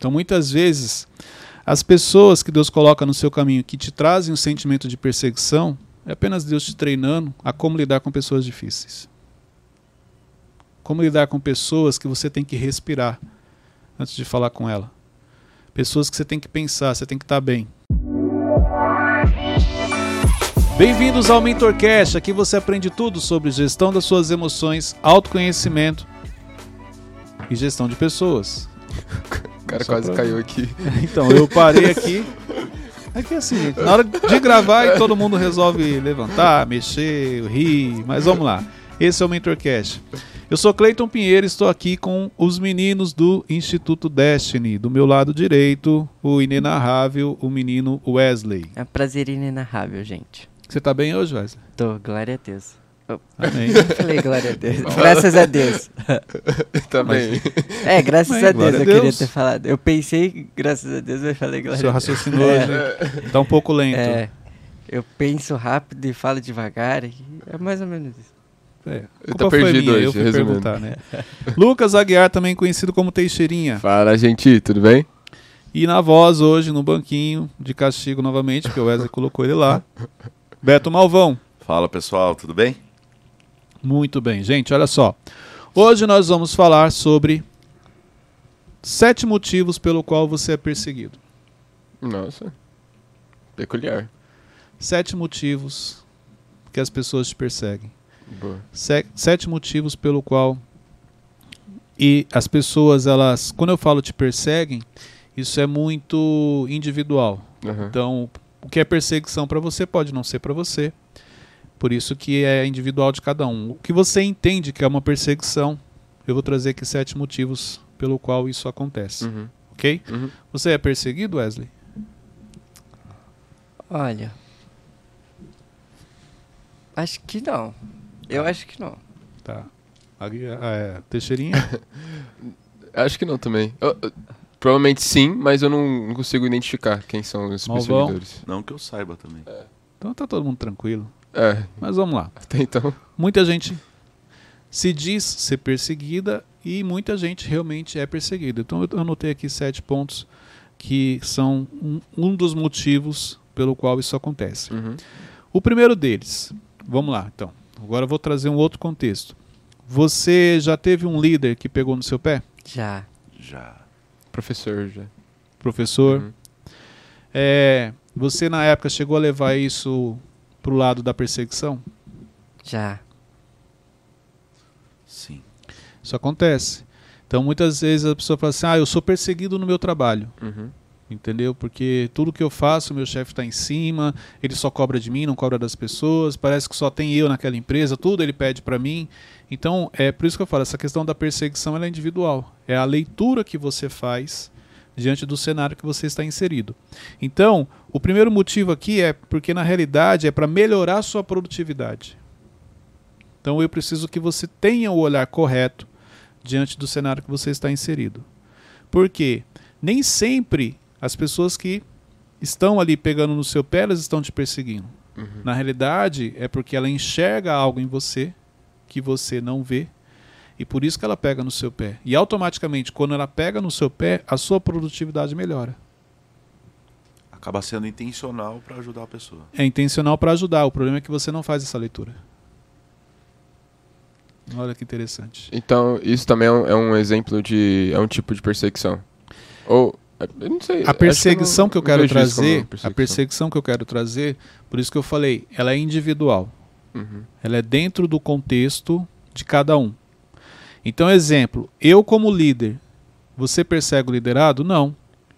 Então, muitas vezes, as pessoas que Deus coloca no seu caminho que te trazem um sentimento de perseguição, é apenas Deus te treinando a como lidar com pessoas difíceis. Como lidar com pessoas que você tem que respirar antes de falar com ela. Pessoas que você tem que pensar, você tem que estar bem. Bem-vindos ao MentorCast. Aqui você aprende tudo sobre gestão das suas emoções, autoconhecimento e gestão de pessoas. O cara Só quase pra... caiu aqui. Então, eu parei aqui. É que assim, gente, na hora de gravar todo mundo resolve levantar, mexer, rir, mas vamos lá. Esse é o MentorCast. Eu sou Cleiton Pinheiro e estou aqui com os meninos do Instituto Destiny. Do meu lado direito, o inenarrável, o menino Wesley. É um prazer inenarrável, gente. Você tá bem hoje, Wesley? Tô, glória a Deus. Amém. falei glória a Deus. graças a Deus. tá bem. É, graças a Deus eu queria ter falado. Eu pensei, graças a Deus, mas falei glória Seu a Deus. Seu raciocínio hoje é. tá um pouco lento. É. Eu penso rápido e falo devagar. é mais ou menos isso. É, eu tô perdido minha, hoje, eu resumindo. perguntar, né? Lucas Aguiar, também conhecido como Teixeirinha. Fala, gente, tudo bem? E na voz hoje, no banquinho, de castigo novamente, porque o Wesley colocou ele lá. Beto Malvão. Fala pessoal, tudo bem? Muito bem, gente, olha só. Hoje nós vamos falar sobre sete motivos pelo qual você é perseguido. Nossa, peculiar. Sete motivos que as pessoas te perseguem. Se sete motivos pelo qual e as pessoas elas, quando eu falo te perseguem, isso é muito individual. Uhum. Então, o que é perseguição para você pode não ser para você. Por isso que é individual de cada um. O que você entende que é uma perseguição, eu vou trazer aqui sete motivos pelo qual isso acontece. Uhum. Ok? Uhum. Você é perseguido, Wesley? Olha. Acho que não. Eu acho que não. Tá. Ah, é, Teixeirinha? acho que não também. Eu, eu, Provavelmente sim, mas eu não, não consigo identificar quem são os Malvão. perseguidores. Não que eu saiba também. É. Então tá todo mundo tranquilo. É. Mas vamos lá. Até então. Muita gente se diz ser perseguida e muita gente realmente é perseguida. Então eu anotei aqui sete pontos que são um, um dos motivos pelo qual isso acontece. Uhum. O primeiro deles, vamos lá então. Agora eu vou trazer um outro contexto. Você já teve um líder que pegou no seu pé? Já. Já. Professor já. Professor. Uhum. É, você na época chegou a levar isso pro lado da perseguição? Já. Sim. Isso acontece. Então muitas vezes a pessoa fala assim: ah, eu sou perseguido no meu trabalho. Uhum. Entendeu? Porque tudo que eu faço, meu chefe está em cima, ele só cobra de mim, não cobra das pessoas, parece que só tem eu naquela empresa, tudo ele pede para mim. Então, é por isso que eu falo, essa questão da perseguição é individual. É a leitura que você faz diante do cenário que você está inserido. Então, o primeiro motivo aqui é porque na realidade é para melhorar a sua produtividade. Então, eu preciso que você tenha o olhar correto diante do cenário que você está inserido. Porque nem sempre as pessoas que estão ali pegando no seu pé, elas estão te perseguindo. Uhum. Na realidade, é porque ela enxerga algo em você que você não vê e por isso que ela pega no seu pé. E automaticamente, quando ela pega no seu pé, a sua produtividade melhora. Acaba sendo intencional para ajudar a pessoa. É intencional para ajudar. O problema é que você não faz essa leitura. Olha que interessante. Então, isso também é um, é um exemplo de. é um tipo de perseguição. Ou eu não sei. A perseguição que eu, que eu quero trazer, perseguição. a perseguição que eu quero trazer, por isso que eu falei, ela é individual. Uhum. Ela é dentro do contexto de cada um. Então, exemplo, eu como líder, você persegue o liderado? Não.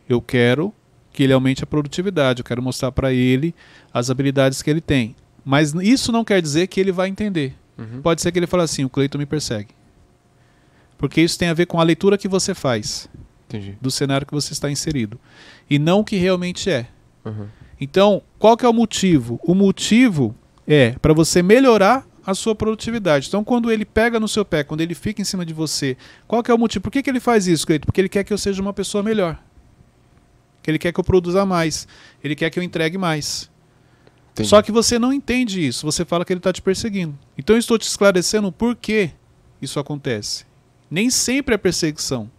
Eu quero que ele aumente a produtividade, eu quero mostrar para ele as habilidades que ele tem. Mas isso não quer dizer que ele vai entender. Uhum. Pode ser que ele fale assim: o Cleiton me persegue. Porque isso tem a ver com a leitura que você faz. Entendi. do cenário que você está inserido. E não o que realmente é. Uhum. Então, qual que é o motivo? O motivo é para você melhorar a sua produtividade. Então, quando ele pega no seu pé, quando ele fica em cima de você, qual que é o motivo? Por que, que ele faz isso, Cleito? Porque ele quer que eu seja uma pessoa melhor. Que ele quer que eu produza mais. Ele quer que eu entregue mais. Entendi. Só que você não entende isso. Você fala que ele está te perseguindo. Então, eu estou te esclarecendo por que isso acontece. Nem sempre é perseguição.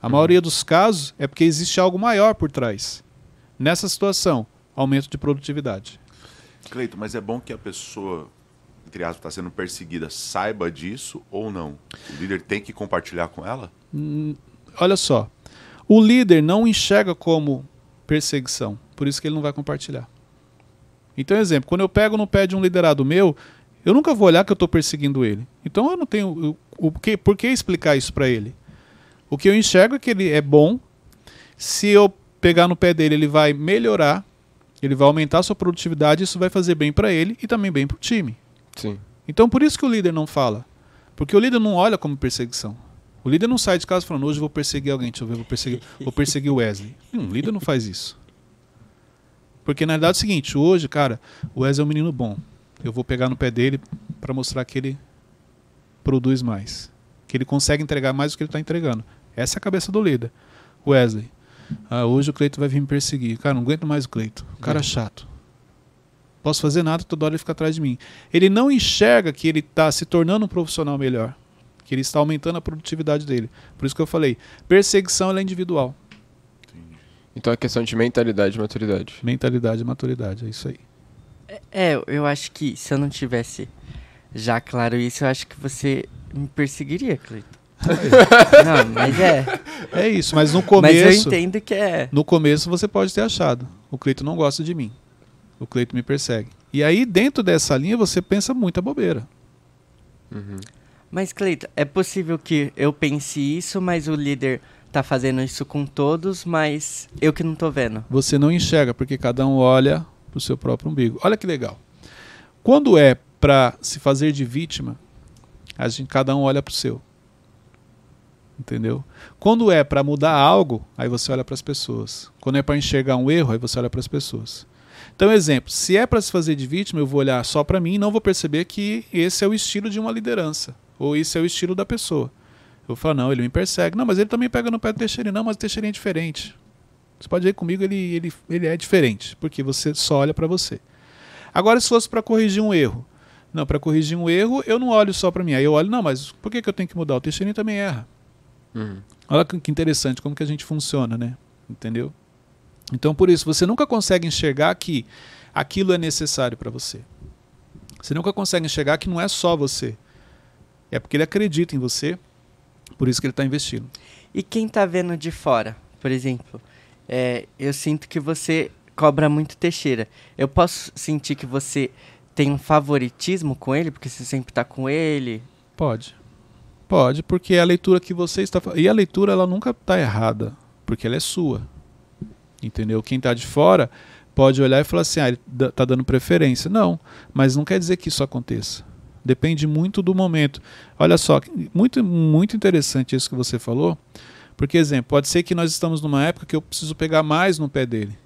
A uhum. maioria dos casos é porque existe algo maior por trás. Nessa situação, aumento de produtividade. Cleito, mas é bom que a pessoa, entre aspas, está sendo perseguida, saiba disso ou não? O líder tem que compartilhar com ela? Hum, olha só. O líder não enxerga como perseguição, por isso que ele não vai compartilhar. Então, exemplo, quando eu pego no pé de um liderado meu, eu nunca vou olhar que eu estou perseguindo ele. Então eu não tenho. o que, por que explicar isso para ele? O que eu enxergo é que ele é bom. Se eu pegar no pé dele, ele vai melhorar, ele vai aumentar a sua produtividade, isso vai fazer bem para ele e também bem para o time. Sim. Então por isso que o líder não fala. Porque o líder não olha como perseguição. O líder não sai de casa falando, hoje vou perseguir alguém, deixa eu ver, vou perseguir, vou perseguir o Wesley. Hum, o líder não faz isso. Porque na verdade é o seguinte, hoje, cara, o Wesley é um menino bom. Eu vou pegar no pé dele para mostrar que ele produz mais. Que ele consegue entregar mais do que ele está entregando. Essa é a cabeça do líder. Wesley, ah, hoje o Cleito vai vir me perseguir. Cara, não aguento mais o Cleito. O cara é chato. Posso fazer nada, toda hora ele fica atrás de mim. Ele não enxerga que ele está se tornando um profissional melhor. Que ele está aumentando a produtividade dele. Por isso que eu falei, perseguição é individual. Então é questão de mentalidade e maturidade. Mentalidade e maturidade, é isso aí. É, eu acho que se eu não tivesse já claro isso, eu acho que você me perseguiria, Cleiton. não, mas é. É isso, mas no começo. Mas eu entendo que é. No começo você pode ter achado. O Cleito não gosta de mim. O Cleito me persegue. E aí, dentro dessa linha, você pensa muita bobeira. Uhum. Mas, Cleito, é possível que eu pense isso, mas o líder tá fazendo isso com todos, mas eu que não tô vendo. Você não enxerga, porque cada um olha pro seu próprio umbigo. Olha que legal. Quando é para se fazer de vítima, a gente, cada um olha pro seu entendeu? Quando é para mudar algo, aí você olha para as pessoas. Quando é para enxergar um erro, aí você olha para as pessoas. Então, exemplo, se é para se fazer de vítima, eu vou olhar só para mim e não vou perceber que esse é o estilo de uma liderança, ou esse é o estilo da pessoa. Eu vou falar, não, ele me persegue. Não, mas ele também pega no pé do Teixeirinho. Não, mas o Teixeirinho é diferente. Você pode ver comigo, ele, ele, ele é diferente, porque você só olha para você. Agora, se fosse para corrigir um erro, não, para corrigir um erro, eu não olho só para mim. Aí eu olho, não, mas por que, que eu tenho que mudar? O Teixeirinho também erra. Uhum. Olha que interessante como que a gente funciona, né? Entendeu? Então, por isso, você nunca consegue enxergar que aquilo é necessário para você. Você nunca consegue enxergar que não é só você. É porque ele acredita em você, por isso que ele está investindo. E quem está vendo de fora, por exemplo, é, eu sinto que você cobra muito Teixeira. Eu posso sentir que você tem um favoritismo com ele, porque você sempre está com ele? Pode. Pode, porque é a leitura que você está E a leitura ela nunca está errada, porque ela é sua. Entendeu? Quem está de fora pode olhar e falar assim: ah, ele está dando preferência. Não, mas não quer dizer que isso aconteça. Depende muito do momento. Olha só, muito, muito interessante isso que você falou. Porque, exemplo, pode ser que nós estamos numa época que eu preciso pegar mais no pé dele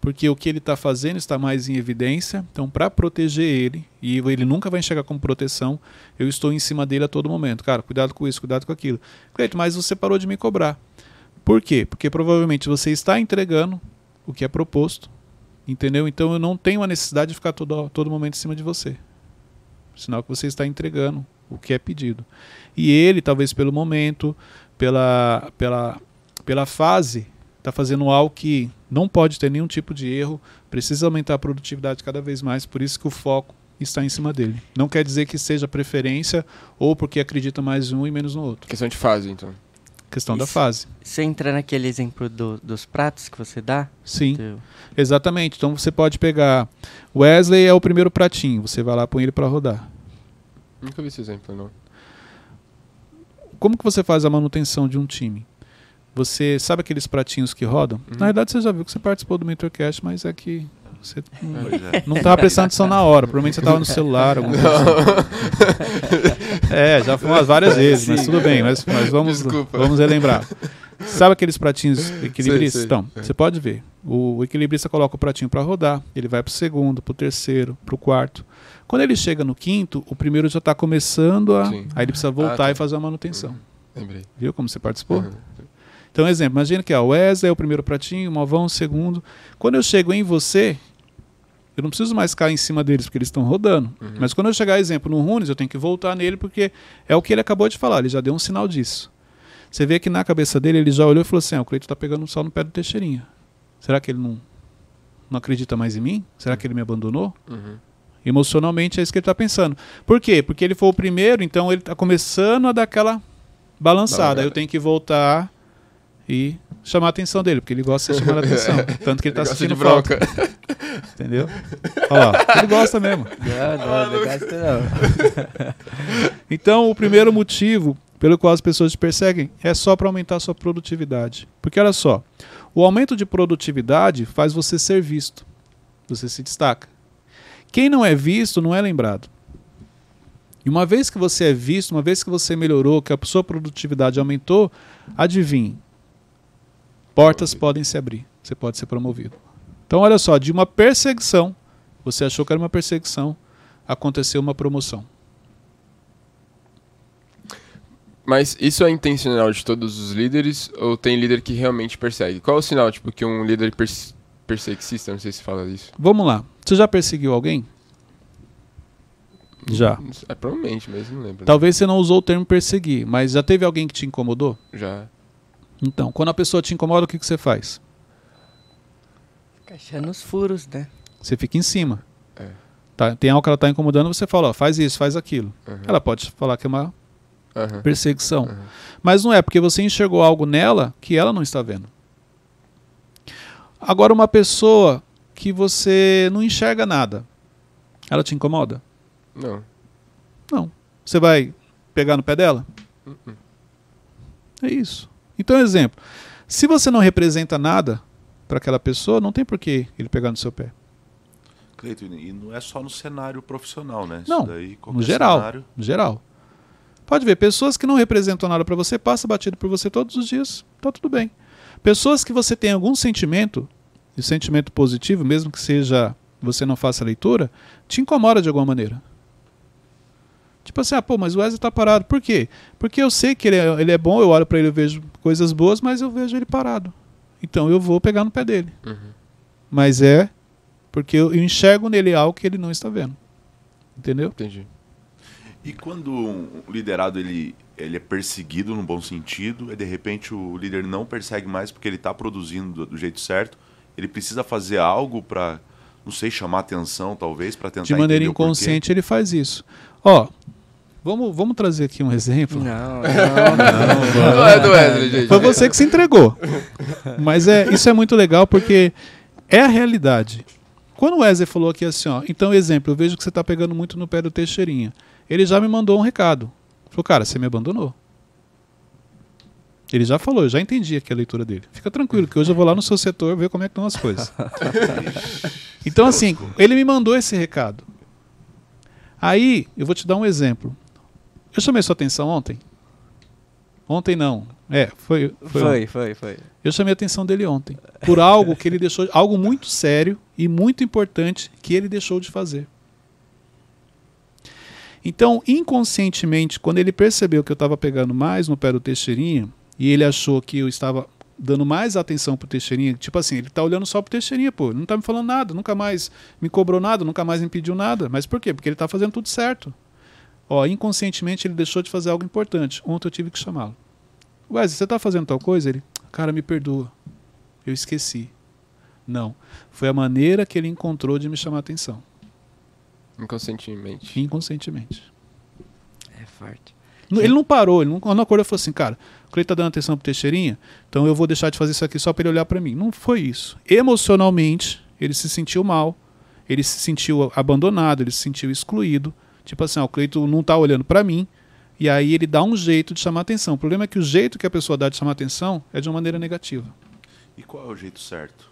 porque o que ele está fazendo está mais em evidência. Então, para proteger ele, e ele nunca vai enxergar como proteção, eu estou em cima dele a todo momento. Cara, cuidado com isso, cuidado com aquilo. Cleito, mas você parou de me cobrar. Por quê? Porque provavelmente você está entregando o que é proposto, entendeu? Então eu não tenho a necessidade de ficar todo, todo momento em cima de você. Sinal que você está entregando o que é pedido. E ele, talvez pelo momento, pela, pela, pela fase está fazendo algo que não pode ter nenhum tipo de erro, precisa aumentar a produtividade cada vez mais, por isso que o foco está em cima dele. Não quer dizer que seja preferência ou porque acredita mais um e menos no outro. Questão de fase, então. Questão Isso, da fase. Você entra naquele exemplo do, dos pratos que você dá? Sim, do... exatamente. Então você pode pegar. Wesley é o primeiro pratinho, você vai lá põe ele para rodar. Nunca vi esse exemplo, não. Como que você faz a manutenção de um time? Você sabe aqueles pratinhos que rodam? Uhum. Na verdade, você já viu que você participou do Mentorcast, mas é que você não estava é. prestando atenção na hora. Provavelmente você estava no celular. Assim. é, já foi umas várias vezes, Sim, mas tudo bem. Mas, mas vamos, vamos relembrar. Sabe aqueles pratinhos equilibristas? Então, é. você pode ver. O, o equilibrista coloca o pratinho para rodar, ele vai para o segundo, para o terceiro, para o quarto. Quando ele chega no quinto, o primeiro já está começando a. Sim. Aí ele precisa voltar ah, tá. e fazer a manutenção. Lembrei. Viu como você participou? Uhum. Então, exemplo, imagina que ó, o Wesley é o primeiro pratinho, o Malvão o segundo. Quando eu chego em você, eu não preciso mais cair em cima deles porque eles estão rodando. Uhum. Mas quando eu chegar, exemplo, no Runes, eu tenho que voltar nele porque é o que ele acabou de falar, ele já deu um sinal disso. Você vê que na cabeça dele ele já olhou e falou assim: ah, o Cleito está pegando só no pé do Teixeirinha. Será que ele não, não acredita mais em mim? Será que ele me abandonou? Uhum. Emocionalmente é isso que ele está pensando. Por quê? Porque ele foi o primeiro, então ele está começando a dar aquela balançada. Aí eu tenho que voltar e chamar a atenção dele, porque ele gosta de chamar a atenção. Tanto que ele, ele tá assistindo bronca. Entendeu? Olha lá, ele gosta mesmo. Não, não, não gosta não. então, o primeiro motivo pelo qual as pessoas te perseguem é só para aumentar a sua produtividade. Porque olha só, o aumento de produtividade faz você ser visto. Você se destaca. Quem não é visto não é lembrado. E uma vez que você é visto, uma vez que você melhorou, que a sua produtividade aumentou, adivinhe, portas podem se abrir. Você pode ser promovido. Então, olha só, de uma perseguição, você achou que era uma perseguição, aconteceu uma promoção. Mas isso é intencional de todos os líderes ou tem líder que realmente persegue? Qual é o sinal, tipo, que um líder pers perseguicista, não sei se fala disso. Vamos lá. Você já perseguiu alguém? Já. É, provavelmente, mas não lembro. Talvez você não usou o termo perseguir, mas já teve alguém que te incomodou? Já. Então, quando a pessoa te incomoda, o que, que você faz? Fica achando os furos, né? Você fica em cima. É. Tá, tem algo que ela está incomodando, você fala, ó, faz isso, faz aquilo. Uhum. Ela pode falar que é uma uhum. perseguição. Uhum. Mas não é, porque você enxergou algo nela que ela não está vendo. Agora, uma pessoa que você não enxerga nada, ela te incomoda? Não. Não. Você vai pegar no pé dela? Uhum. É isso. Então, exemplo. Se você não representa nada para aquela pessoa, não tem por que ele pegar no seu pé. Cleiton, e não é só no cenário profissional, né? Não, daí, no geral. Cenário... No geral. Pode ver, pessoas que não representam nada para você, passa batido por você todos os dias, tá tudo bem. Pessoas que você tem algum sentimento, e sentimento positivo, mesmo que seja você não faça a leitura, te incomoda de alguma maneira. Tipo assim, ah, pô, mas o Wesley tá parado. Por quê? Porque eu sei que ele é, ele é bom, eu olho para ele e vejo coisas boas, mas eu vejo ele parado. Então eu vou pegar no pé dele. Uhum. Mas é porque eu enxergo nele algo que ele não está vendo. Entendeu? Entendi. E quando o liderado ele, ele é perseguido no bom sentido, e de repente o líder não persegue mais porque ele está produzindo do, do, jeito certo, ele precisa fazer algo para, não sei, chamar atenção talvez, para tentar De maneira inconsciente ele faz isso. Ó, Vamos, vamos trazer aqui um exemplo. Não, não, não. não é do Wesley, gente. Foi você que se entregou. Mas é, isso é muito legal porque é a realidade. Quando o Wesley falou aqui assim, ó, então exemplo, eu vejo que você está pegando muito no pé do Teixeirinha ele já me mandou um recado. Falou, cara, você me abandonou. Ele já falou, eu já entendi aqui a leitura dele. Fica tranquilo, que hoje eu vou lá no seu setor ver como é que estão as coisas. então, assim, ele me mandou esse recado. Aí, eu vou te dar um exemplo. Eu chamei sua atenção ontem? Ontem não. É, foi. Foi, foi, foi, foi. Eu chamei a atenção dele ontem. Por algo que ele deixou. Algo muito sério e muito importante que ele deixou de fazer. Então, inconscientemente, quando ele percebeu que eu estava pegando mais no pé do Teixeirinha, e ele achou que eu estava dando mais atenção pro Teixeirinha, tipo assim, ele tá olhando só pro Teixeirinha, pô, não tá me falando nada, nunca mais me cobrou nada, nunca mais me pediu nada. Mas por quê? Porque ele tá fazendo tudo certo. Ó, inconscientemente ele deixou de fazer algo importante. Ontem eu tive que chamá-lo. Wesley, você tá fazendo tal coisa? Ele, cara, me perdoa. Eu esqueci. Não. Foi a maneira que ele encontrou de me chamar a atenção. Inconscientemente. Inconscientemente. É forte. Ele não parou, ele não, não acordou e falou assim, cara, o Cleiton tá dando atenção pro Teixeirinha, então eu vou deixar de fazer isso aqui só para ele olhar para mim. Não foi isso. Emocionalmente, ele se sentiu mal, ele se sentiu abandonado, ele se sentiu excluído. Tipo assim, ó, o Cleiton não tá olhando para mim, e aí ele dá um jeito de chamar atenção. O problema é que o jeito que a pessoa dá de chamar atenção é de uma maneira negativa. E qual é o jeito certo?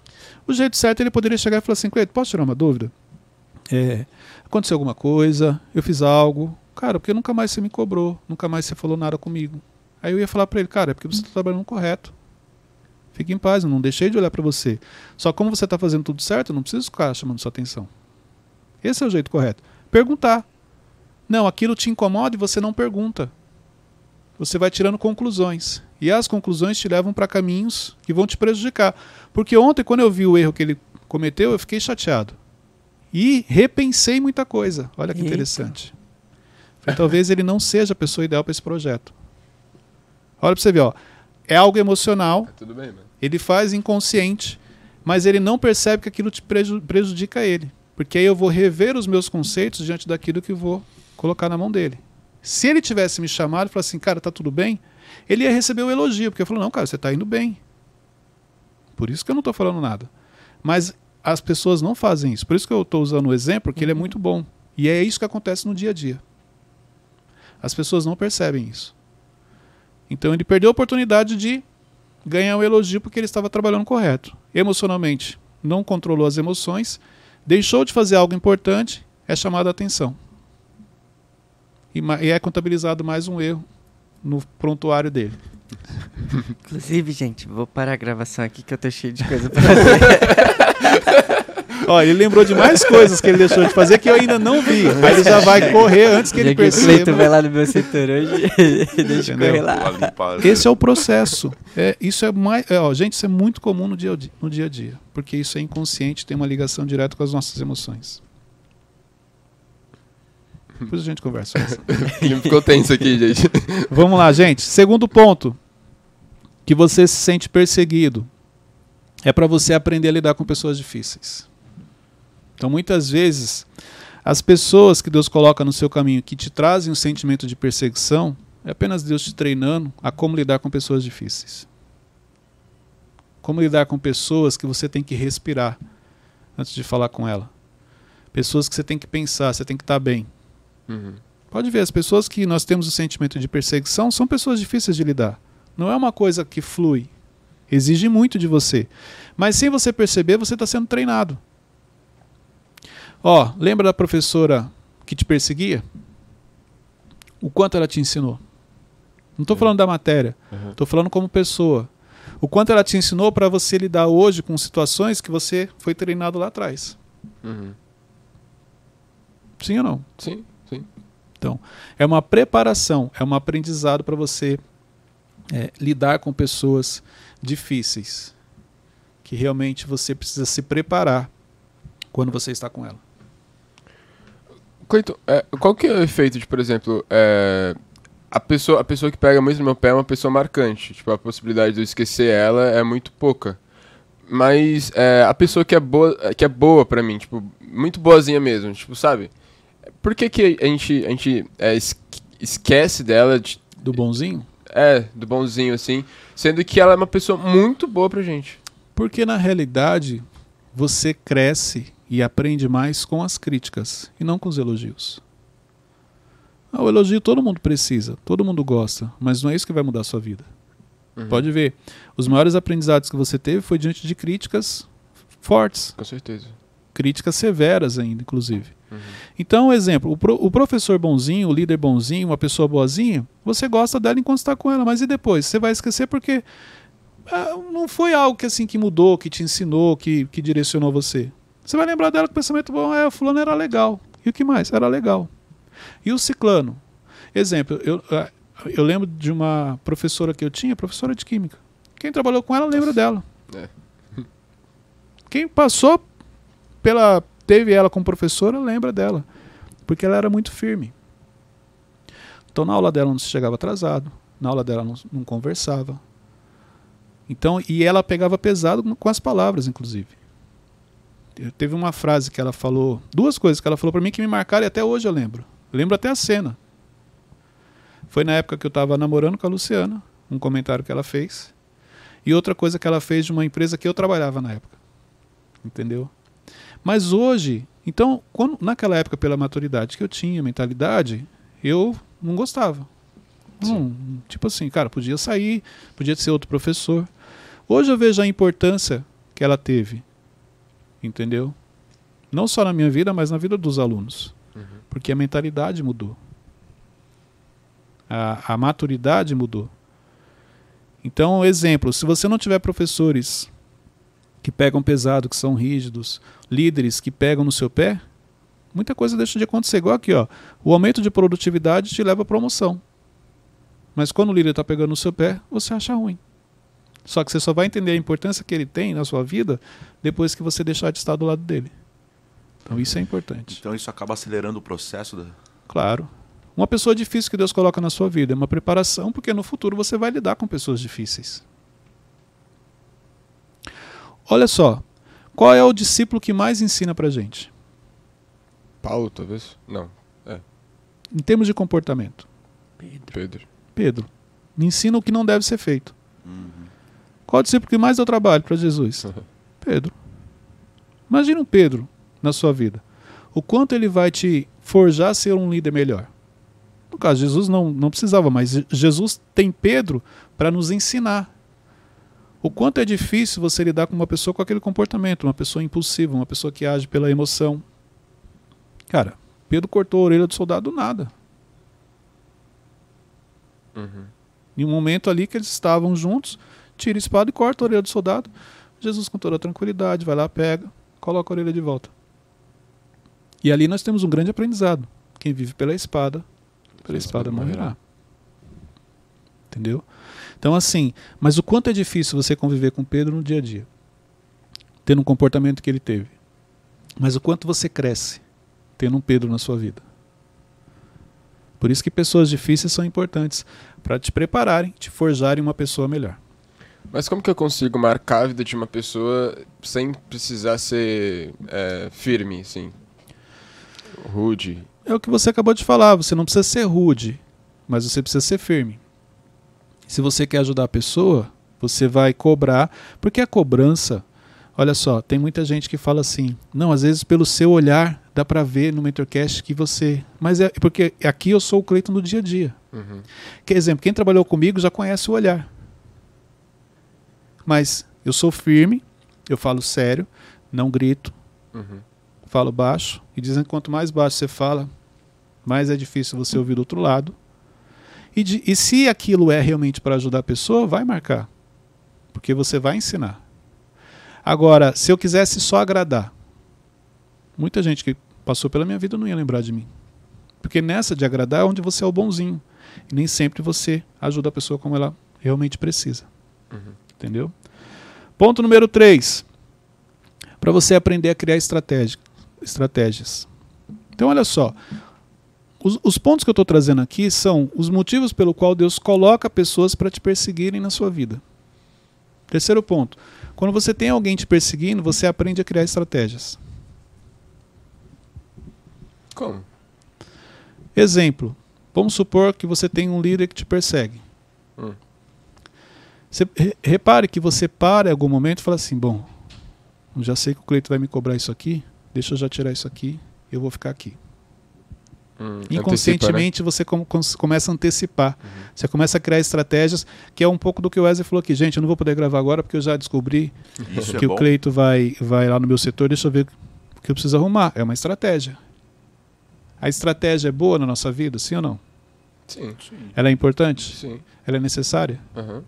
O jeito certo ele poderia chegar e falar assim, Cleiton, posso tirar uma dúvida? É, aconteceu alguma coisa, eu fiz algo, cara, porque nunca mais você me cobrou, nunca mais você falou nada comigo. Aí eu ia falar para ele, cara, é porque você está trabalhando correto. Fique em paz, eu não deixei de olhar para você. Só como você está fazendo tudo certo, eu não preciso ficar chamando sua atenção. Esse é o jeito correto. Perguntar. Não, aquilo te incomoda e você não pergunta. Você vai tirando conclusões. E as conclusões te levam para caminhos que vão te prejudicar. Porque ontem, quando eu vi o erro que ele cometeu, eu fiquei chateado. E repensei muita coisa. Olha que Eita. interessante. Talvez ele não seja a pessoa ideal para esse projeto. Olha pra você ver, ó. É algo emocional. É tudo bem, mano. Ele faz inconsciente, mas ele não percebe que aquilo te prejudica ele. Porque aí eu vou rever os meus conceitos diante daquilo que eu vou colocar na mão dele. Se ele tivesse me chamado e falado assim, cara, tá tudo bem? Ele ia receber o elogio, porque ele falou, não, cara, você tá indo bem. Por isso que eu não tô falando nada. Mas as pessoas não fazem isso. Por isso que eu estou usando o exemplo, porque ele é muito bom. E é isso que acontece no dia a dia. As pessoas não percebem isso. Então ele perdeu a oportunidade de ganhar um elogio porque ele estava trabalhando correto. Emocionalmente, não controlou as emoções, deixou de fazer algo importante, é chamado a atenção. E, e é contabilizado mais um erro no prontuário dele. Inclusive, gente, vou parar a gravação aqui que eu tô cheio de coisa pra fazer. Ó, ele lembrou de mais coisas que ele deixou de fazer que eu ainda não vi. Aí ele já vai correr antes que ele perceba. Que o vai lá no meu setor hoje, deixa eu correr lá. Esse é o processo. É, isso é mais, é, ó, gente, isso é muito comum no dia, no dia a dia, porque isso é inconsciente, tem uma ligação direta com as nossas emoções. Depois a gente conversa. Ficou tenso aqui, gente. Vamos lá, gente. Segundo ponto, que você se sente perseguido, é para você aprender a lidar com pessoas difíceis. Então, muitas vezes, as pessoas que Deus coloca no seu caminho que te trazem um sentimento de perseguição, é apenas Deus te treinando a como lidar com pessoas difíceis. Como lidar com pessoas que você tem que respirar antes de falar com ela. Pessoas que você tem que pensar, você tem que estar bem. Uhum. Pode ver, as pessoas que nós temos o sentimento de perseguição são pessoas difíceis de lidar. Não é uma coisa que flui. Exige muito de você. Mas sem você perceber, você está sendo treinado. Ó, lembra da professora que te perseguia? O quanto ela te ensinou? Não estou falando da matéria, estou uhum. falando como pessoa. O quanto ela te ensinou para você lidar hoje com situações que você foi treinado lá atrás. Uhum. Sim ou não? Sim. Então, é uma preparação, é um aprendizado para você é, lidar com pessoas difíceis. Que realmente você precisa se preparar quando você está com ela. Cleiton, é, qual que é o efeito de, por exemplo, é, a, pessoa, a pessoa que pega muito no meu pé é uma pessoa marcante. Tipo, a possibilidade de eu esquecer ela é muito pouca. Mas é, a pessoa que é boa, que é boa pra mim, tipo, muito boazinha mesmo, tipo, sabe? Por que, que a gente, a gente é, esquece dela? De, do bonzinho? É, do bonzinho, assim. Sendo que ela é uma pessoa muito boa pra gente. Porque na realidade, você cresce e aprende mais com as críticas e não com os elogios. Ah, o elogio todo mundo precisa, todo mundo gosta, mas não é isso que vai mudar a sua vida. Uhum. Pode ver, os maiores aprendizados que você teve foi diante de críticas fortes. Com certeza. Críticas severas ainda, inclusive. Uhum. Então, exemplo, o, pro, o, professor bonzinho, o líder bonzinho, uma pessoa boazinha, você gosta dela enquanto está com ela, mas e depois? Você vai esquecer porque ah, não foi algo que assim que mudou, que te ensinou, que, que direcionou você. Você vai lembrar dela com o pensamento bom, é, o fulano era legal. E o que mais? Era legal. E o ciclano? Exemplo, eu, ah, eu lembro de uma professora que eu tinha, professora de química. Quem trabalhou com ela lembra dela. É. Quem passou pela. teve ela como professora, lembra dela. Porque ela era muito firme. Então na aula dela não se chegava atrasado, na aula dela não, não conversava. Então, e ela pegava pesado com as palavras, inclusive teve uma frase que ela falou, duas coisas que ela falou para mim que me marcaram e até hoje eu lembro. Eu lembro até a cena. Foi na época que eu estava namorando com a Luciana, um comentário que ela fez. E outra coisa que ela fez de uma empresa que eu trabalhava na época. Entendeu? Mas hoje, então, quando, naquela época, pela maturidade que eu tinha, mentalidade, eu não gostava. Hum, tipo assim, cara, podia sair, podia ser outro professor. Hoje eu vejo a importância que ela teve entendeu? Não só na minha vida, mas na vida dos alunos. Uhum. Porque a mentalidade mudou. A, a maturidade mudou. Então, exemplo, se você não tiver professores que pegam pesado, que são rígidos, líderes que pegam no seu pé, muita coisa deixa de acontecer. Igual aqui, ó. O aumento de produtividade te leva à promoção. Mas quando o líder está pegando no seu pé, você acha ruim. Só que você só vai entender a importância que ele tem na sua vida depois que você deixar de estar do lado dele. Então isso é importante. Então isso acaba acelerando o processo da... Claro. Uma pessoa difícil que Deus coloca na sua vida é uma preparação, porque no futuro você vai lidar com pessoas difíceis. Olha só, qual é o discípulo que mais ensina pra gente? Paulo, talvez? Não. É. Em termos de comportamento. Pedro. Pedro. Pedro. Me ensina o que não deve ser feito. Uhum. Qual é o discípulo que mais deu trabalho para Jesus? Pedro. Imagina um Pedro na sua vida. O quanto ele vai te forjar a ser um líder melhor. No caso, Jesus não, não precisava, mas Jesus tem Pedro para nos ensinar. O quanto é difícil você lidar com uma pessoa com aquele comportamento, uma pessoa impulsiva, uma pessoa que age pela emoção. Cara, Pedro cortou a orelha do soldado do nada. Uhum. Em um momento ali que eles estavam juntos, tira a espada e corta a orelha do soldado. Jesus, com toda tranquilidade, vai lá, pega, coloca a orelha de volta. E ali nós temos um grande aprendizado. Quem vive pela espada, pela espada morrerá. Entendeu? Então, assim, mas o quanto é difícil você conviver com Pedro no dia a dia, tendo um comportamento que ele teve. Mas o quanto você cresce tendo um Pedro na sua vida. Por isso que pessoas difíceis são importantes para te prepararem, te forjarem uma pessoa melhor. Mas como que eu consigo marcar a vida de uma pessoa sem precisar ser é, firme, assim? Rude. É o que você acabou de falar, você não precisa ser rude, mas você precisa ser firme. Se você quer ajudar a pessoa, você vai cobrar, porque a cobrança, olha só, tem muita gente que fala assim, não, às vezes pelo seu olhar dá para ver no Mentorcast que você, mas é porque aqui eu sou o Cleiton do dia a dia. Uhum. Que exemplo, quem trabalhou comigo já conhece o olhar. Mas eu sou firme, eu falo sério, não grito, Uhum. falo baixo, e dizem que quanto mais baixo você fala, mais é difícil você ouvir do outro lado. E, de, e se aquilo é realmente para ajudar a pessoa, vai marcar. Porque você vai ensinar. Agora, se eu quisesse só agradar, muita gente que passou pela minha vida não ia lembrar de mim. Porque nessa de agradar é onde você é o bonzinho. E nem sempre você ajuda a pessoa como ela realmente precisa. Uhum. Entendeu? Ponto número 3. Para você aprender a criar estratégia, estratégias. Então, olha só. Os, os pontos que eu estou trazendo aqui são os motivos pelo qual Deus coloca pessoas para te perseguirem na sua vida. Terceiro ponto. Quando você tem alguém te perseguindo, você aprende a criar estratégias. Como? Exemplo. Vamos supor que você tem um líder que te persegue. Hum. Você, re- repare que você para em algum momento e fala assim: bom, já sei que o Cleito vai me cobrar isso aqui, deixa eu já tirar isso aqui, eu vou ficar aqui. Hum, Inconscientemente você com- cons- começa a antecipar. Você começa a criar estratégias, que é um pouco do que o Wesley falou aqui. Gente, eu não vou poder gravar agora porque eu já descobri Isso que é o bom. Cleito vai, vai lá no meu setor, deixa eu ver o que eu preciso arrumar. É uma estratégia. A estratégia é boa na nossa vida, sim ou não? Sim, Ela é importante? sim. Ela é necessária? Aham.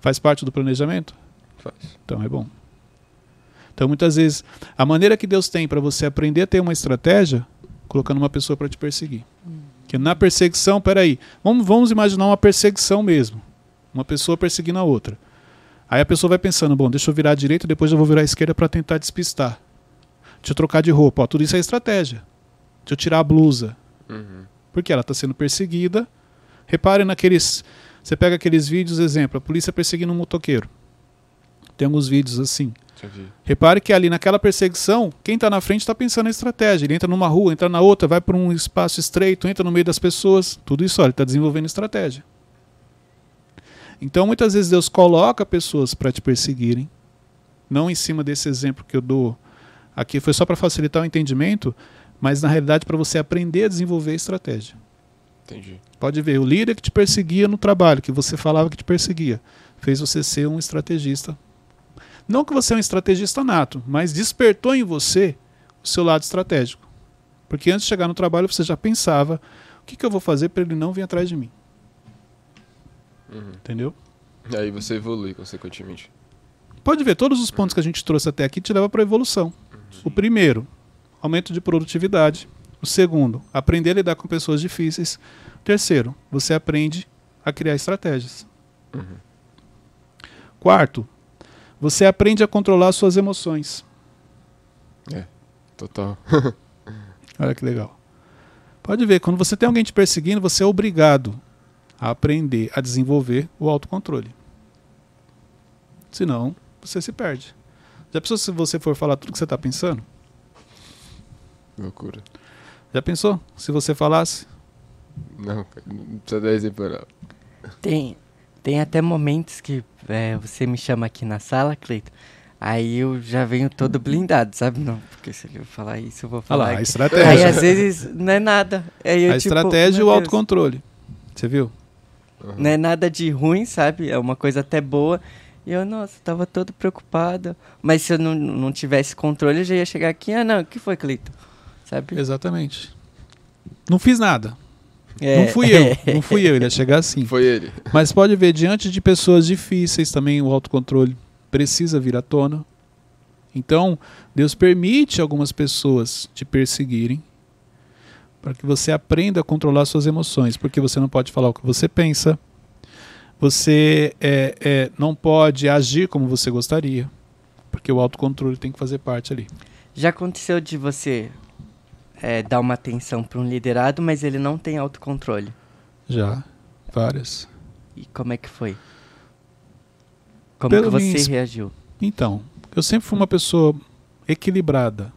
Faz parte do planejamento? Faz. Então é bom. Então muitas vezes a maneira que Deus tem para você aprender a ter uma estratégia, colocando uma pessoa para te perseguir. Que na perseguição, peraí, vamos, vamos imaginar uma perseguição mesmo. Uma pessoa perseguindo a outra. Aí a pessoa vai pensando, bom, deixa eu virar à direita, depois eu vou virar à esquerda para tentar despistar. Deixa eu trocar de roupa. Ó, tudo isso é estratégia. Deixa eu tirar a blusa. Uhum. Porque ela está sendo perseguida. Repare naqueles. Você pega aqueles vídeos, exemplo, a polícia perseguindo um motoqueiro. Tem alguns vídeos assim. Vi. Repare que ali naquela perseguição, quem está na frente está pensando na estratégia. Ele entra numa rua, entra na outra, vai para um espaço estreito, entra no meio das pessoas. Tudo isso, olha, ele está desenvolvendo estratégia. Então, muitas vezes Deus coloca pessoas para te perseguirem. Não em cima desse exemplo que eu dou aqui, foi só para facilitar o entendimento, mas na realidade para você aprender a desenvolver estratégia. Entendi. Pode ver, o líder que te perseguia no trabalho, que você falava que te perseguia, fez você ser um estrategista. Não que você é um estrategista nato, mas despertou em você o seu lado estratégico. Porque antes de chegar no trabalho você já pensava: o que, que eu vou fazer para ele não vir atrás de mim? Uhum. Entendeu? E aí você evolui, consequentemente. Pode ver, todos os pontos que a gente trouxe até aqui te levam para a evolução. O primeiro, aumento de produtividade. O segundo, aprender a lidar com pessoas difíceis. O terceiro, você aprende a criar estratégias. Uhum. Quarto, você aprende a controlar suas emoções. Total. Olha que legal. Pode ver, quando você tem alguém te perseguindo, você é obrigado a aprender a desenvolver o autocontrole. Senão, você se perde. Já pensou se você for falar tudo que você está pensando? Loucura. Já pensou? Se você falasse? Não, não precisa dar exemplo não. Tem, tem até momentos que é, você me chama aqui na sala, Cleito. Aí eu já venho todo blindado, sabe? Não, porque se eu falar isso, eu vou falar. Olha lá, a estratégia. Aí às vezes não é nada. Aí, eu, a tipo, estratégia e o autocontrole. Você viu? Uhum. Não é nada de ruim, sabe? É uma coisa até boa. E eu, nossa, tava todo preocupado. Mas se eu não, não tivesse controle, eu já ia chegar aqui. Ah, não, o que foi, Cleito? Sabe? Exatamente. Não fiz nada. É. Não fui eu, não fui eu, ele ia chegar assim. Foi ele. Mas pode ver, diante de pessoas difíceis também o autocontrole precisa vir à tona. Então, Deus permite algumas pessoas te perseguirem para que você aprenda a controlar suas emoções, porque você não pode falar o que você pensa, você é, é, não pode agir como você gostaria, porque o autocontrole tem que fazer parte ali. Já aconteceu de você é, dar uma atenção para um liderado, mas ele não tem autocontrole? Já, várias. E como é que foi? Como Pelo que você reagiu? Então, eu sempre fui uma pessoa equilibrada.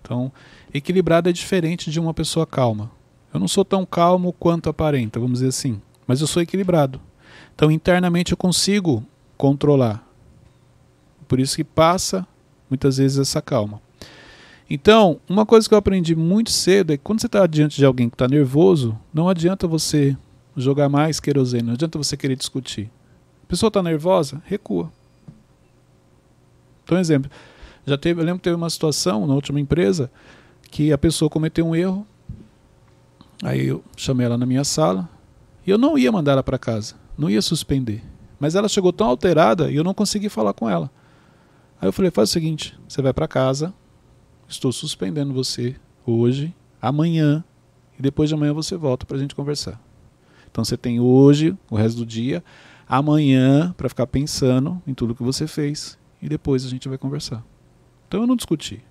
Então, equilibrada é diferente de uma pessoa calma. Eu não sou tão calmo quanto aparenta, vamos dizer assim, mas eu sou equilibrado. Então, internamente eu consigo controlar. Por isso que passa muitas vezes essa calma. Então, uma coisa que eu aprendi muito cedo é que quando você está diante de alguém que está nervoso, não adianta você jogar mais querosene, não adianta você querer discutir. A pessoa está nervosa, recua. Então, exemplo, já teve, eu lembro que teve uma situação na última empresa que a pessoa cometeu um erro. Aí eu chamei ela na minha sala e eu não ia mandar ela para casa, não ia suspender. Mas ela chegou tão alterada e eu não consegui falar com ela. Aí eu falei: faz o seguinte, você vai para casa, estou suspendendo você hoje, amanhã e depois de amanhã você volta para a gente conversar. Então você tem hoje, o resto do dia, amanhã para ficar pensando em tudo que você fez e depois a gente vai conversar. Então eu não discuti.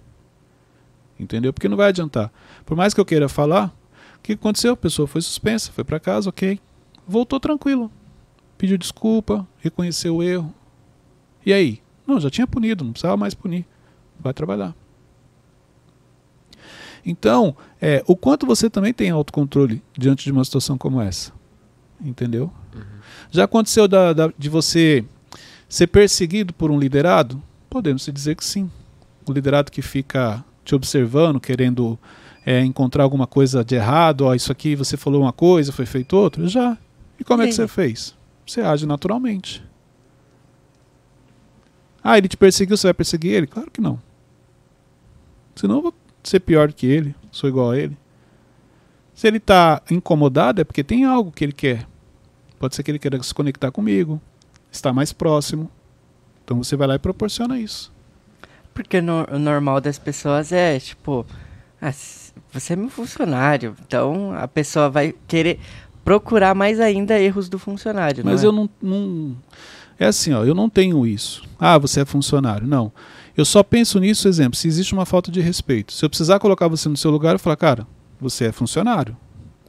Entendeu? Porque não vai adiantar. Por mais que eu queira falar, o que aconteceu? A pessoa foi suspensa, foi para casa, ok. Voltou tranquilo. Pediu desculpa, reconheceu o erro. E aí? Não, já tinha punido, não precisava mais punir. Vai trabalhar. Então, é, o quanto você também tem autocontrole diante de uma situação como essa. Entendeu? Uhum. Já aconteceu da, da, de você ser perseguido por um liderado? Podemos dizer que sim. O liderado que fica te observando, querendo é, encontrar alguma coisa de errado, ó, isso aqui você falou uma coisa, foi feito outra? Já. E como é que você fez? Você age naturalmente. Ah, ele te perseguiu, você vai perseguir ele? Claro que não. Senão eu vou ser pior que ele, sou igual a ele. Se ele está incomodado é porque tem algo que ele quer. Pode ser que ele queira se conectar comigo, estar mais próximo. Então você vai lá e proporciona isso. Porque no, o normal das pessoas é, tipo, ah, você é meu funcionário, então a pessoa vai querer procurar mais ainda erros do funcionário. Mas é? eu não, não. É assim, ó, eu não tenho isso. Ah, você é funcionário. Não. Eu só penso nisso, exemplo, se existe uma falta de respeito. Se eu precisar colocar você no seu lugar, eu falar, cara, você é funcionário.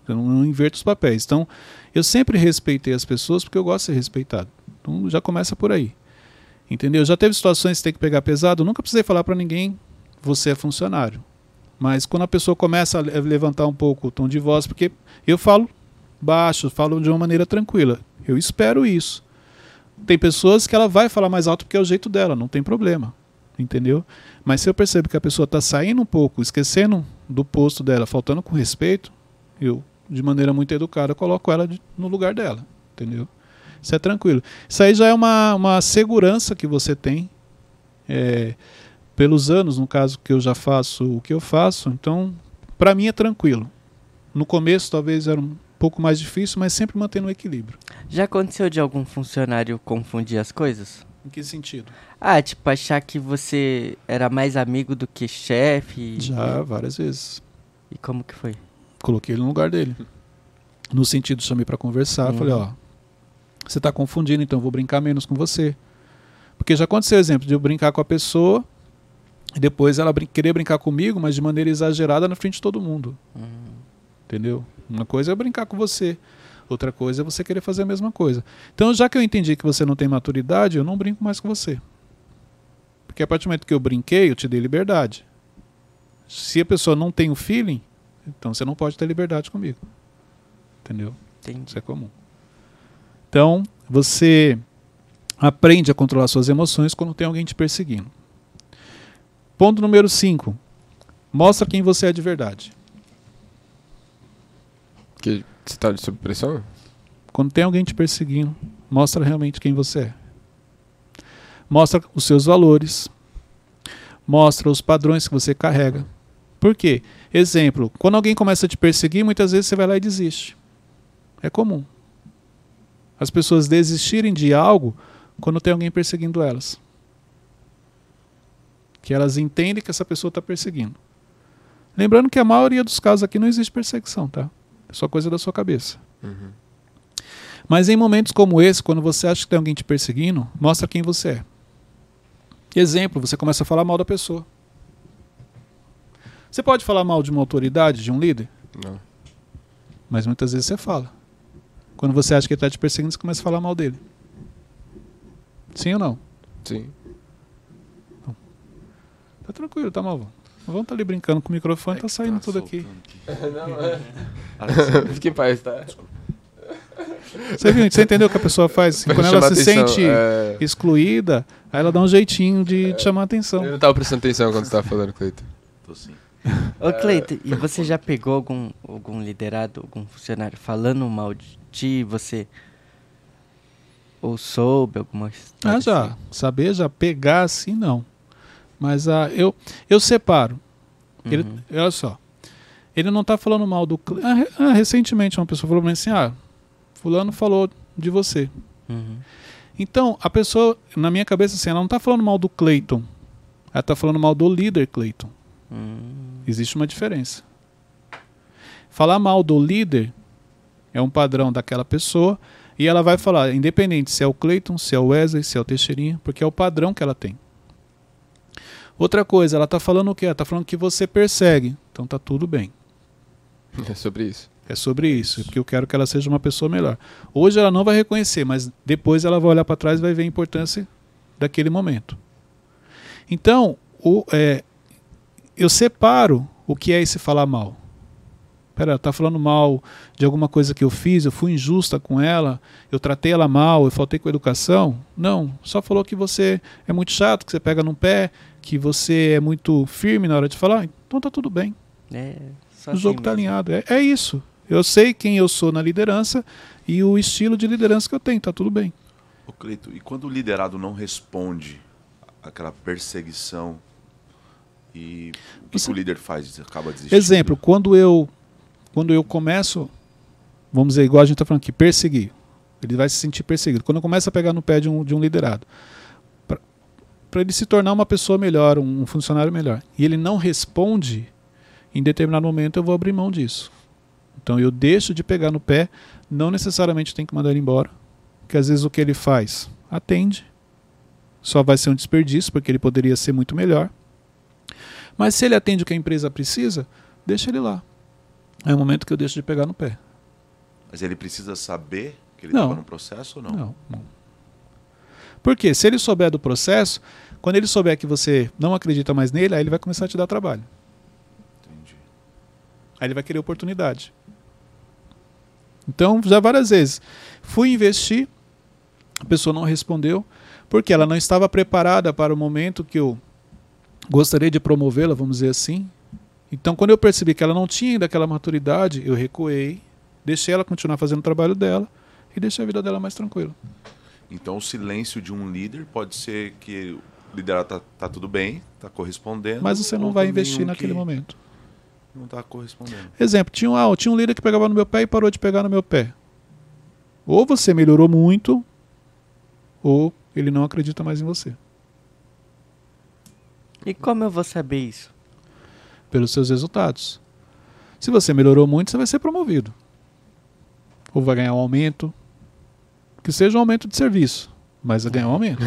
Eu não, inverto os papéis. Então, eu sempre respeitei as pessoas porque eu gosto de ser respeitado. Então já começa por aí. Entendeu? Já teve situações que tem que pegar pesado, nunca precisei falar para ninguém, você é funcionário. Mas quando a pessoa começa a levantar um pouco o tom de voz, porque eu falo baixo, falo de uma maneira tranquila. Eu espero isso. Tem pessoas que ela vai falar mais alto porque é o jeito dela, não tem problema. Entendeu? Mas se eu percebo que a pessoa está saindo um pouco, esquecendo do posto dela, faltando com respeito, eu de maneira muito educada, coloco ela de, no lugar dela, entendeu? Isso é tranquilo. Isso aí já é uma, uma segurança que você tem é, pelos anos, no caso que eu já faço o que eu faço, então para mim é tranquilo. No começo talvez era um pouco mais difícil, mas sempre mantendo o equilíbrio. Já aconteceu de algum funcionário confundir as coisas? Em que sentido? Ah, tipo, achar que você era mais amigo do que chefe? Já, várias vezes. E como que foi? Coloquei ele no lugar dele. No sentido, chamei para conversar, uhum. falei, ó, você está confundindo, então eu vou brincar menos com você. Porque já aconteceu o exemplo de eu brincar com a pessoa e depois ela brin querer brincar comigo, mas de maneira exagerada na frente de todo mundo. Uhum. Entendeu? Uma coisa é brincar com você, outra coisa é você querer fazer a mesma coisa. Então, já que eu entendi que você não tem maturidade, eu não brinco mais com você. Porque a partir do momento que eu brinquei, eu te dei liberdade. Se a pessoa não tem o feeling, então você não pode ter liberdade comigo. Entendeu? Entendi. Isso é comum. Então, você aprende a controlar suas emoções quando tem alguém te perseguindo. Ponto número 5. Mostra quem você é de verdade. Que você está sob pressão? Quando tem alguém te perseguindo, mostra realmente quem você é. Mostra os seus valores. Mostra os padrões que você carrega. Por quê? Exemplo, quando alguém começa a te perseguir, muitas vezes você vai lá e desiste. É comum. As pessoas desistirem de algo quando tem alguém perseguindo elas que elas entendem que essa pessoa está perseguindo. Lembrando que a maioria dos casos aqui não existe perseguição, tá? É só coisa da sua cabeça. Uhum. Mas em momentos como esse, quando você acha que tem alguém te perseguindo, mostra quem você é. Exemplo, você começa a falar mal da pessoa. Você pode falar mal de uma autoridade, de um líder? Não. Mas muitas vezes você fala. Quando você acha que ele está te perseguindo, você começa a falar mal dele. Sim ou não? Sim. Tá tranquilo, tá mal. Vamos estar tá ali brincando com o microfone, é tá saindo tá tudo aqui. aqui. Não, é. Fique em paz, tá? Você, viu, você entendeu o que a pessoa faz? Assim, quando ela se atenção, sente é... excluída, aí ela dá um jeitinho de, é... chamar a atenção. Eu não estava prestando atenção quando você estava falando, Cleiton. Tô sim. Ô, Cleiton, e você já pegou algum, algum liderado, algum funcionário falando mal de ti, você... Ou soube alguma história? Ah, já. Assim? Saber, já pegar assim, não. Mas uh, eu, eu separo. Uhum. Ele, olha só. Ele não está falando mal do. Ah, ah, recentemente uma pessoa falou para mim assim: ah, Fulano falou de você. Uhum. Então, a pessoa, na minha cabeça, assim, ela não está falando mal do Clayton. Ela está falando mal do líder Clayton. Uhum. Existe uma diferença. Falar mal do líder é um padrão daquela pessoa e ela vai falar, independente se é o Clayton, se é o Wesley, se é o Teixeirinha, porque é o padrão que ela tem. Outra coisa, ela está falando o quê? Ela está falando que você persegue. Então tá tudo bem. É sobre isso. É sobre isso, porque eu quero que ela seja uma pessoa melhor. Hoje ela não vai reconhecer, mas depois ela vai olhar para trás e vai ver a importância daquele momento. Então, o, é, eu separo o que é esse falar mal. Pera, ela tá falando mal de alguma coisa que eu fiz, eu fui injusta com ela, eu tratei ela mal, eu faltei com educação? Não, só falou que você é muito chato, que você pega no pé, que você é muito firme na hora de falar, então tá tudo bem. É, o jogo assim tá alinhado. É, é isso. Eu sei quem eu sou na liderança e o estilo de liderança que eu tenho, tá tudo bem. Ô Cleito, e quando o liderado não responde aquela perseguição e o que, Você... que o líder faz? Acaba desistindo? Exemplo, quando eu quando eu começo, vamos dizer, igual a gente está falando aqui, perseguir. Ele vai se sentir perseguido. Quando eu começo a pegar no pé de um, de um liderado, para ele se tornar uma pessoa melhor, um funcionário melhor. E ele não responde, em determinado momento eu vou abrir mão disso. Então eu deixo de pegar no pé, não necessariamente tem que mandar ele embora, porque às vezes o que ele faz atende, só vai ser um desperdício, porque ele poderia ser muito melhor. Mas se ele atende o que a empresa precisa, deixa ele lá. É o momento que eu deixo de pegar no pé. Mas ele precisa saber que ele estava no processo ou não? Não, não. Porque se ele souber do processo, quando ele souber que você não acredita mais nele, aí ele vai começar a te dar trabalho. Entendi. Aí ele vai querer oportunidade. Então, já várias vezes, fui investir, a pessoa não respondeu, porque ela não estava preparada para o momento que eu gostaria de promovê-la, vamos dizer assim. Então, quando eu percebi que ela não tinha ainda aquela maturidade, eu recuei, deixei ela continuar fazendo o trabalho dela e deixei a vida dela mais tranquila. Então, o silêncio de um líder pode ser que o liderado tá, tá tudo bem, tá correspondendo. Mas você não vai investir naquele momento. Não tá correspondendo. Exemplo, tinha um, ah, tinha um líder que pegava no meu pé e parou de pegar no meu pé. Ou você melhorou muito, ou ele não acredita mais em você. E como eu vou saber isso? Pelos seus resultados. Se você melhorou muito, você vai ser promovido. Ou vai ganhar um aumento, que seja um aumento de serviço, mas vai ganhar um aumento.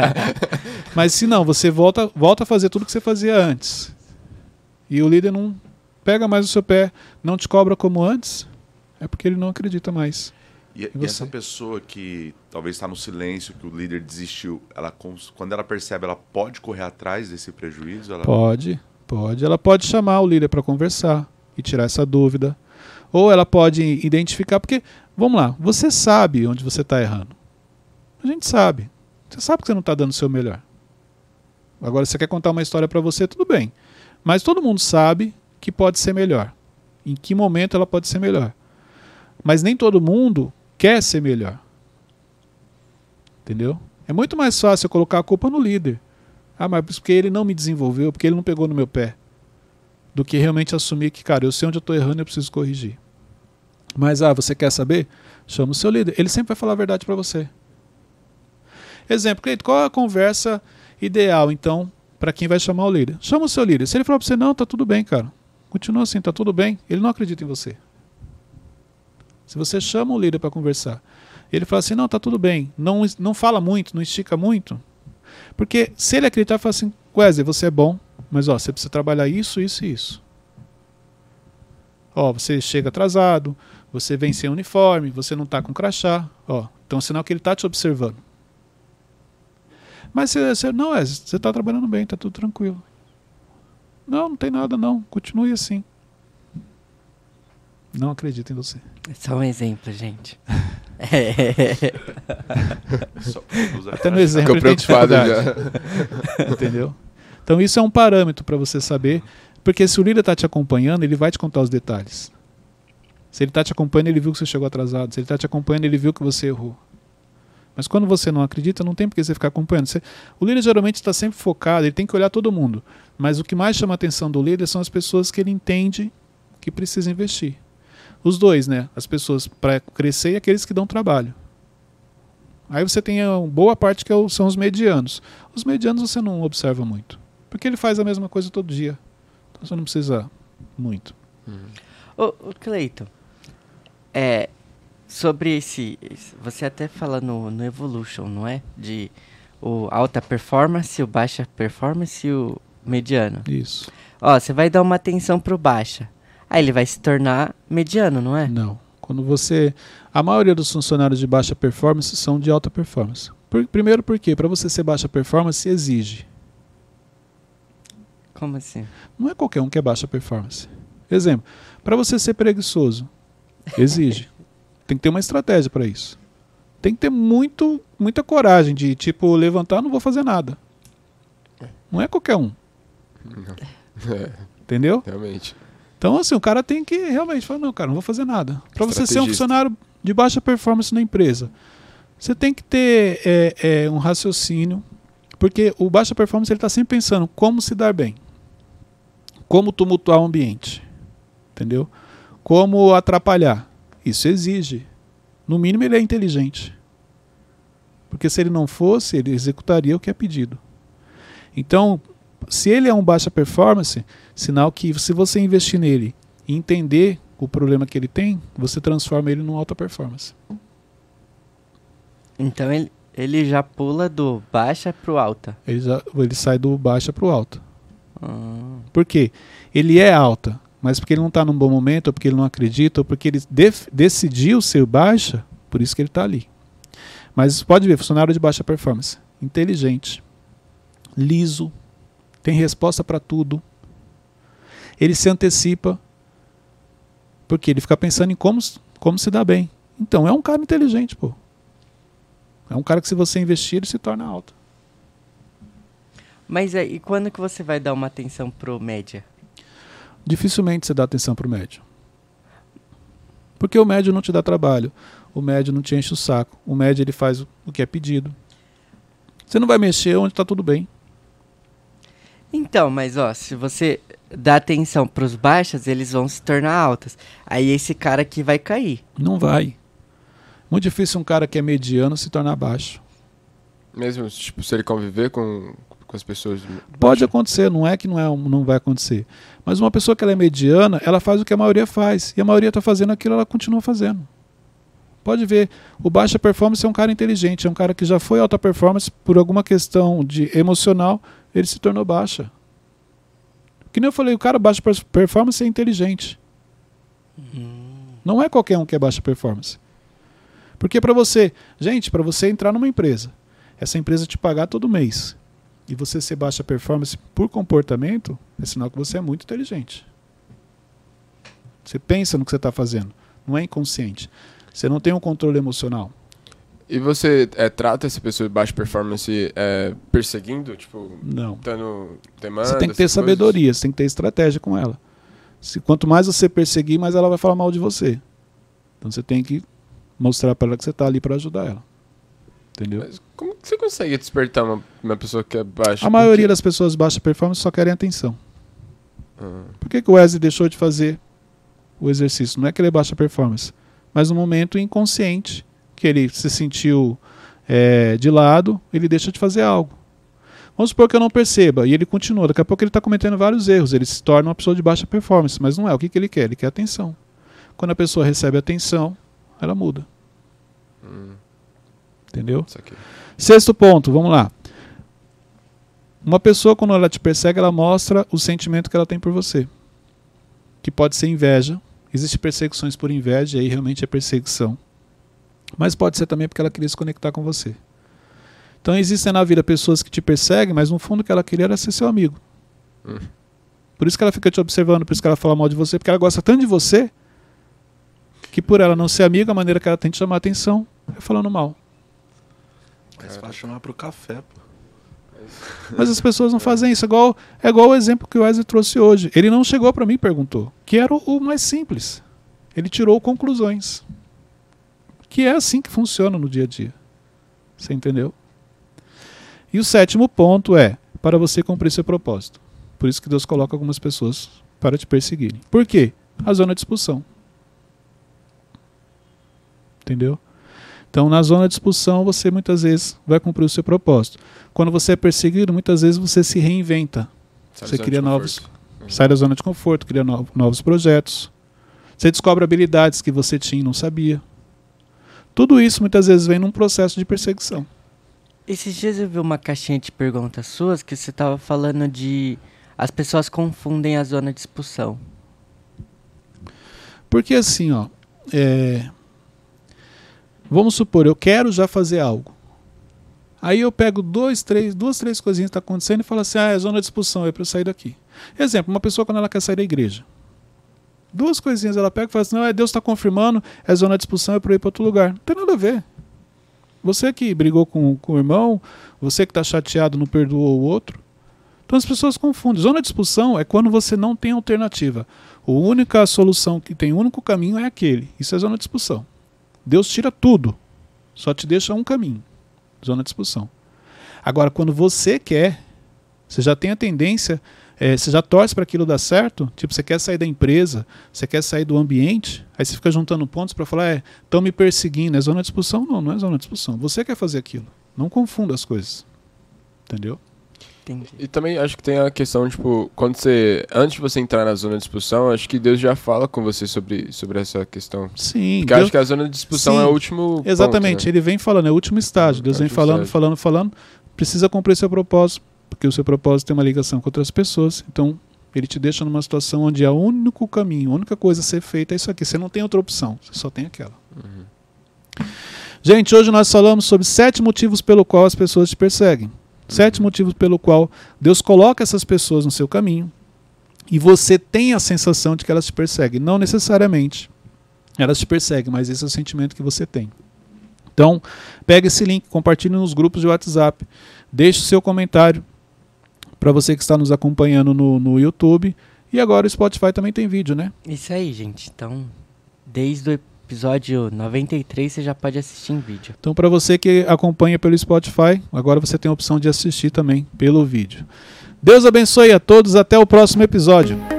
mas se não, você volta, volta a fazer tudo que você fazia antes. E o líder não, pega mais o seu pé, não te cobra como antes, é porque ele não acredita mais. E, e essa pessoa que talvez está no silêncio, que o líder desistiu, ela quando ela percebe, ela pode correr atrás desse prejuízo? Ela... Pode, pode. Ela pode chamar o líder para conversar e tirar essa dúvida. Ou ela pode identificar, porque, vamos lá, você sabe onde você está errando. A gente sabe. Você sabe que você não está dando o seu melhor. Agora, você quer contar uma história para você, tudo bem. Mas todo mundo sabe que pode ser melhor. Em que momento ela pode ser melhor. Mas nem todo mundo quer ser melhor. Entendeu? É muito mais fácil eu colocar a culpa no líder. Ah, mas porque ele não me desenvolveu, porque ele não pegou no meu pé. Do que realmente assumir que, cara, eu sei onde eu estou errando e eu preciso corrigir. Mas, ah, você quer saber? Chama o seu líder. Ele sempre vai falar a verdade para você. Exemplo, qual é a conversa ideal, então, para quem vai chamar o líder? Chama o seu líder. Se ele falar para você, não, tá tudo bem, cara. Continua assim, tá tudo bem. Ele não acredita em você. Se você chama o líder para conversar, ele fala assim, não, tá tudo bem. Não, não fala muito, não estica muito. Porque se ele acreditar, fala assim, Wesley, você é bom, mas ó, você precisa trabalhar isso, isso e isso. Ó, você chega atrasado, você vem sem uniforme, você não está com crachá. Ó, então é sinal que ele está te observando. Mas você, você não é, você está trabalhando bem, está tudo tranquilo. Não, não tem nada não, continue assim. Não acredito em você. É só um exemplo, gente. é. Até no exemplo Ficou preocupado já. Entendeu? Então isso é um parâmetro para você saber, porque se o líder está te acompanhando, ele vai te contar os detalhes. Se ele está te acompanhando, ele viu que você chegou atrasado. Se ele está te acompanhando, ele viu que você errou. Mas quando você não acredita, não tem por que você ficar acompanhando. Você, o líder geralmente está sempre focado, ele tem que olhar todo mundo. Mas o que mais chama a atenção do líder são as pessoas que ele entende que precisa investir. Os dois, né? As pessoas para crescer e aqueles que dão trabalho. Aí você tem uma boa parte que é são os medianos. Os medianos você não observa muito. Porque ele faz a mesma coisa todo dia. Então você não precisa muito. Uhum. Cleiton, é, sobre esse. Você até fala no, no Evolution, não é? De o alta performance, o baixa performance e o mediano. Isso. Ó, você vai dar uma atenção pro baixa. Aí ele vai se tornar mediano, não é? Não. Quando você. A maioria dos funcionários de baixa performance são de alta performance. Por, primeiro porque para você ser baixa performance exige. Como assim? Não é qualquer um que é baixa performance. Exemplo, para você ser preguiçoso, exige. Tem que ter uma estratégia para isso. Tem que ter muito, muita coragem de, tipo, levantar, não vou fazer nada. Não é qualquer um. É. Entendeu? Realmente. Então, assim, o cara tem que realmente falar, não, cara, não vou fazer nada. Para você ser um funcionário de baixa performance na empresa, você tem que ter é, é, um raciocínio, porque o baixa performance ele está sempre pensando como se dar bem, como tumultuar o ambiente, entendeu? Como atrapalhar. Isso exige. No mínimo, ele é inteligente. Porque se ele não fosse, ele executaria o que é pedido. Então, se ele é um baixa performance, sinal que se você investir nele e entender o problema que ele tem, você transforma ele num alta performance. Então ele, ele já pula do baixa para o alta. Ele, já, ele sai do baixa para o alta. Ah. Por quê? Ele é alta, mas porque ele não está num bom momento, ou porque ele não acredita, ou porque ele decidiu ser baixa, por isso que ele está ali. Mas pode ver, funcionário de baixa performance, inteligente, liso, tem resposta para tudo. Ele se antecipa, porque ele fica pensando em como, como se dá bem. Então é um cara inteligente, pô. É um cara que se você investir, ele se torna alto. Mas aí, quando que você vai dar uma atenção pro média? Dificilmente você dá atenção para o médio. Porque o médio não te dá trabalho, o médio não te enche o saco, o médio ele faz o que é pedido. Você não vai mexer onde está tudo bem. Então, mas ó, se você dá atenção para os baixas, eles vão se tornar altas. Aí esse cara aqui vai cair. Não vai. Muito difícil um cara que é mediano se tornar baixo. Mesmo tipo, se ele conviver com, com as pessoas. Pode acontecer, não é que não, é, não vai acontecer. Mas uma pessoa que ela é mediana, ela faz o que a maioria faz. E a maioria está fazendo aquilo, ela continua fazendo. Pode ver, o baixa performance é um cara inteligente, é um cara que já foi alta performance por alguma questão de emocional, ele se tornou baixa. Que nem eu falei, o cara baixa performance é inteligente. Não é qualquer um que é baixa performance. Porque para você, gente, para você entrar numa empresa, essa empresa te pagar todo mês e você ser baixa performance por comportamento, é sinal que você é muito inteligente. Você pensa no que você está fazendo, não é inconsciente. Você não tem um controle emocional. E você é, trata essa pessoa de baixa performance é, perseguindo? Tipo, não. Dando demanda, você tem que ter sabedoria, você tem que ter estratégia com ela. Se, quanto mais você perseguir, mais ela vai falar mal de você. Então você tem que mostrar para ela que você está ali para ajudar ela. Entendeu? Mas como que você consegue despertar uma, uma pessoa que é baixa? A maioria das pessoas de baixa performance só querem atenção. Ah. Por que, que o Wesley deixou de fazer o exercício? Não é que ele é baixa performance, mas no momento inconsciente que ele se sentiu é, de lado, ele deixa de fazer algo. Vamos supor que eu não perceba e ele continua. Daqui a pouco ele está cometendo vários erros. Ele se torna uma pessoa de baixa performance, mas não é. O que, que ele quer? Ele quer atenção. Quando a pessoa recebe atenção, ela muda. Hum. Entendeu? Sexto ponto, vamos lá. Uma pessoa, quando ela te persegue, ela mostra o sentimento que ela tem por você. Que pode ser inveja. Existem perseguições por inveja, e aí realmente é perseguição. Mas pode ser também porque ela queria se conectar com você. Então existem na vida pessoas que te perseguem, mas no fundo o que ela queria era ser seu amigo. Hum. Por isso que ela fica te observando, por isso que ela fala mal de você, porque ela gosta tanto de você que por ela não ser amiga, a maneira que ela tem de chamar atenção é falando mal. Mas vai chamar pro café, pô. Mas as pessoas não fazem isso. É igual, é igual o exemplo que o Wesley trouxe hoje. Ele não chegou para mim e perguntou. Que era o, o mais simples. Ele tirou conclusões. Que é assim que funciona no dia a dia. Você entendeu? E o sétimo ponto é para você cumprir seu propósito. Por isso que Deus coloca algumas pessoas para te perseguirem. Por quê? A zona de expulsão. Entendeu? Então, na zona de expulsão, você muitas vezes vai cumprir o seu propósito. Quando você é perseguido, muitas vezes você se reinventa. Sai você cria novos. Uhum. Sai da zona de conforto, cria no, novos projetos. Você descobre habilidades que você tinha e não sabia. Tudo isso muitas vezes vem num processo de perseguição. Esses dias eu vi uma caixinha de perguntas suas que você estava falando de. As pessoas confundem a zona de expulsão. Porque assim, ó. É... Vamos supor, eu quero já fazer algo. Aí eu pego dois, três, duas, três coisinhas que estão tá acontecendo e falo assim: ah, é zona de expulsão, é para eu sair daqui. Exemplo, uma pessoa quando ela quer sair da igreja. Duas coisinhas ela pega e fala assim: não, é Deus está confirmando, é zona de expulsão, é para ir para outro lugar. Não tem nada a ver. Você que brigou com, com o irmão, você que está chateado não perdoou o outro. Então as pessoas confundem. Zona de expulsão é quando você não tem alternativa. A única solução que tem, o único caminho é aquele. Isso é zona de expulsão. Deus tira tudo, só te deixa um caminho zona de expulsão. Agora, quando você quer, você já tem a tendência, é, você já torce para aquilo dar certo, tipo, você quer sair da empresa, você quer sair do ambiente, aí você fica juntando pontos para falar, é, estão me perseguindo, é zona de expulsão? Não, não é zona de expulsão. Você quer fazer aquilo. Não confunda as coisas. Entendeu? Entendi. E também acho que tem a questão, tipo, quando você. Antes de você entrar na zona de expulsão, acho que Deus já fala com você sobre, sobre essa questão. Sim. Porque Deus... acho que a zona de expulsão Sim, é o último. Exatamente, ponto, né? ele vem falando, é o último estágio. Deus é vem falando, estágio. falando, falando. Precisa cumprir seu propósito, porque o seu propósito tem uma ligação com outras pessoas. Então, ele te deixa numa situação onde é o único caminho, a única coisa a ser feita é isso aqui. Você não tem outra opção, você só tem aquela. Uhum. Gente, hoje nós falamos sobre sete motivos pelo qual as pessoas te perseguem. Sete motivos pelo qual Deus coloca essas pessoas no seu caminho e você tem a sensação de que elas te perseguem. Não necessariamente elas te perseguem, mas esse é o sentimento que você tem. Então, pega esse link, compartilhe nos grupos de WhatsApp, deixe o seu comentário para você que está nos acompanhando no, no YouTube. E agora o Spotify também tem vídeo, né? Isso aí, gente. Então, desde o episódio 93 você já pode assistir em vídeo. Então, para você que acompanha pelo Spotify, agora você tem a opção de assistir também pelo vídeo. Deus abençoe a todos, até o próximo episódio.